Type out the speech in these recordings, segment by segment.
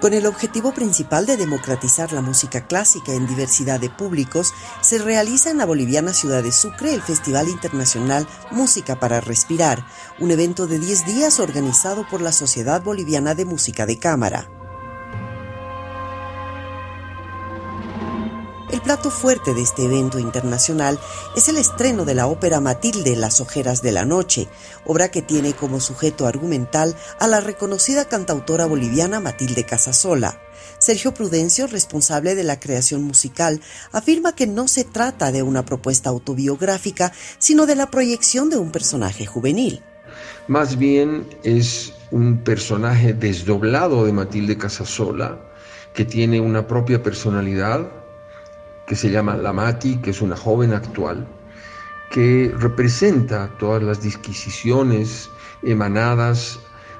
Con el objetivo principal de democratizar la música clásica en diversidad de públicos, se realiza en la boliviana ciudad de Sucre el Festival Internacional Música para Respirar, un evento de 10 días organizado por la Sociedad Boliviana de Música de Cámara. El plato fuerte de este evento internacional es el estreno de la ópera Matilde Las Ojeras de la Noche, obra que tiene como sujeto argumental a la reconocida cantautora boliviana Matilde Casasola. Sergio Prudencio, responsable de la creación musical, afirma que no se trata de una propuesta autobiográfica, sino de la proyección de un personaje juvenil. Más bien es un personaje desdoblado de Matilde Casasola, que tiene una propia personalidad, que se llama La Mati, que es una joven actual, que representa todas las disquisiciones emanadas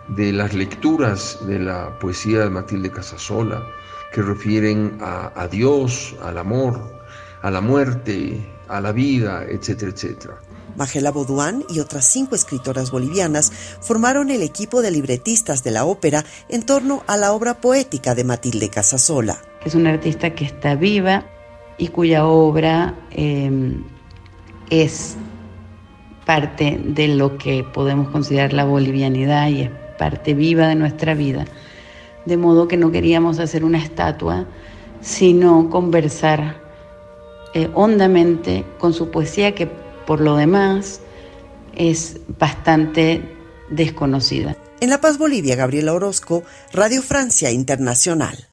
de las lecturas de la poesía de Matilde Casasola, que refieren a, Dios, al amor, a la muerte, a la vida, etcétera, etcétera. Magela Boduán y otras cinco escritoras bolivianas formaron el equipo de libretistas de la ópera en torno a la obra poética de Matilde Casasola. Es una artista que está viva, y cuya obra em, es parte de lo que podemos considerar la bolivianidad y es parte viva de nuestra vida. De modo que no queríamos hacer una estatua, sino conversar eh, hondamente con su poesía que por lo demás es bastante desconocida. En La Paz, Bolivia, Gabriela Orozco, Radio Francia Internacional.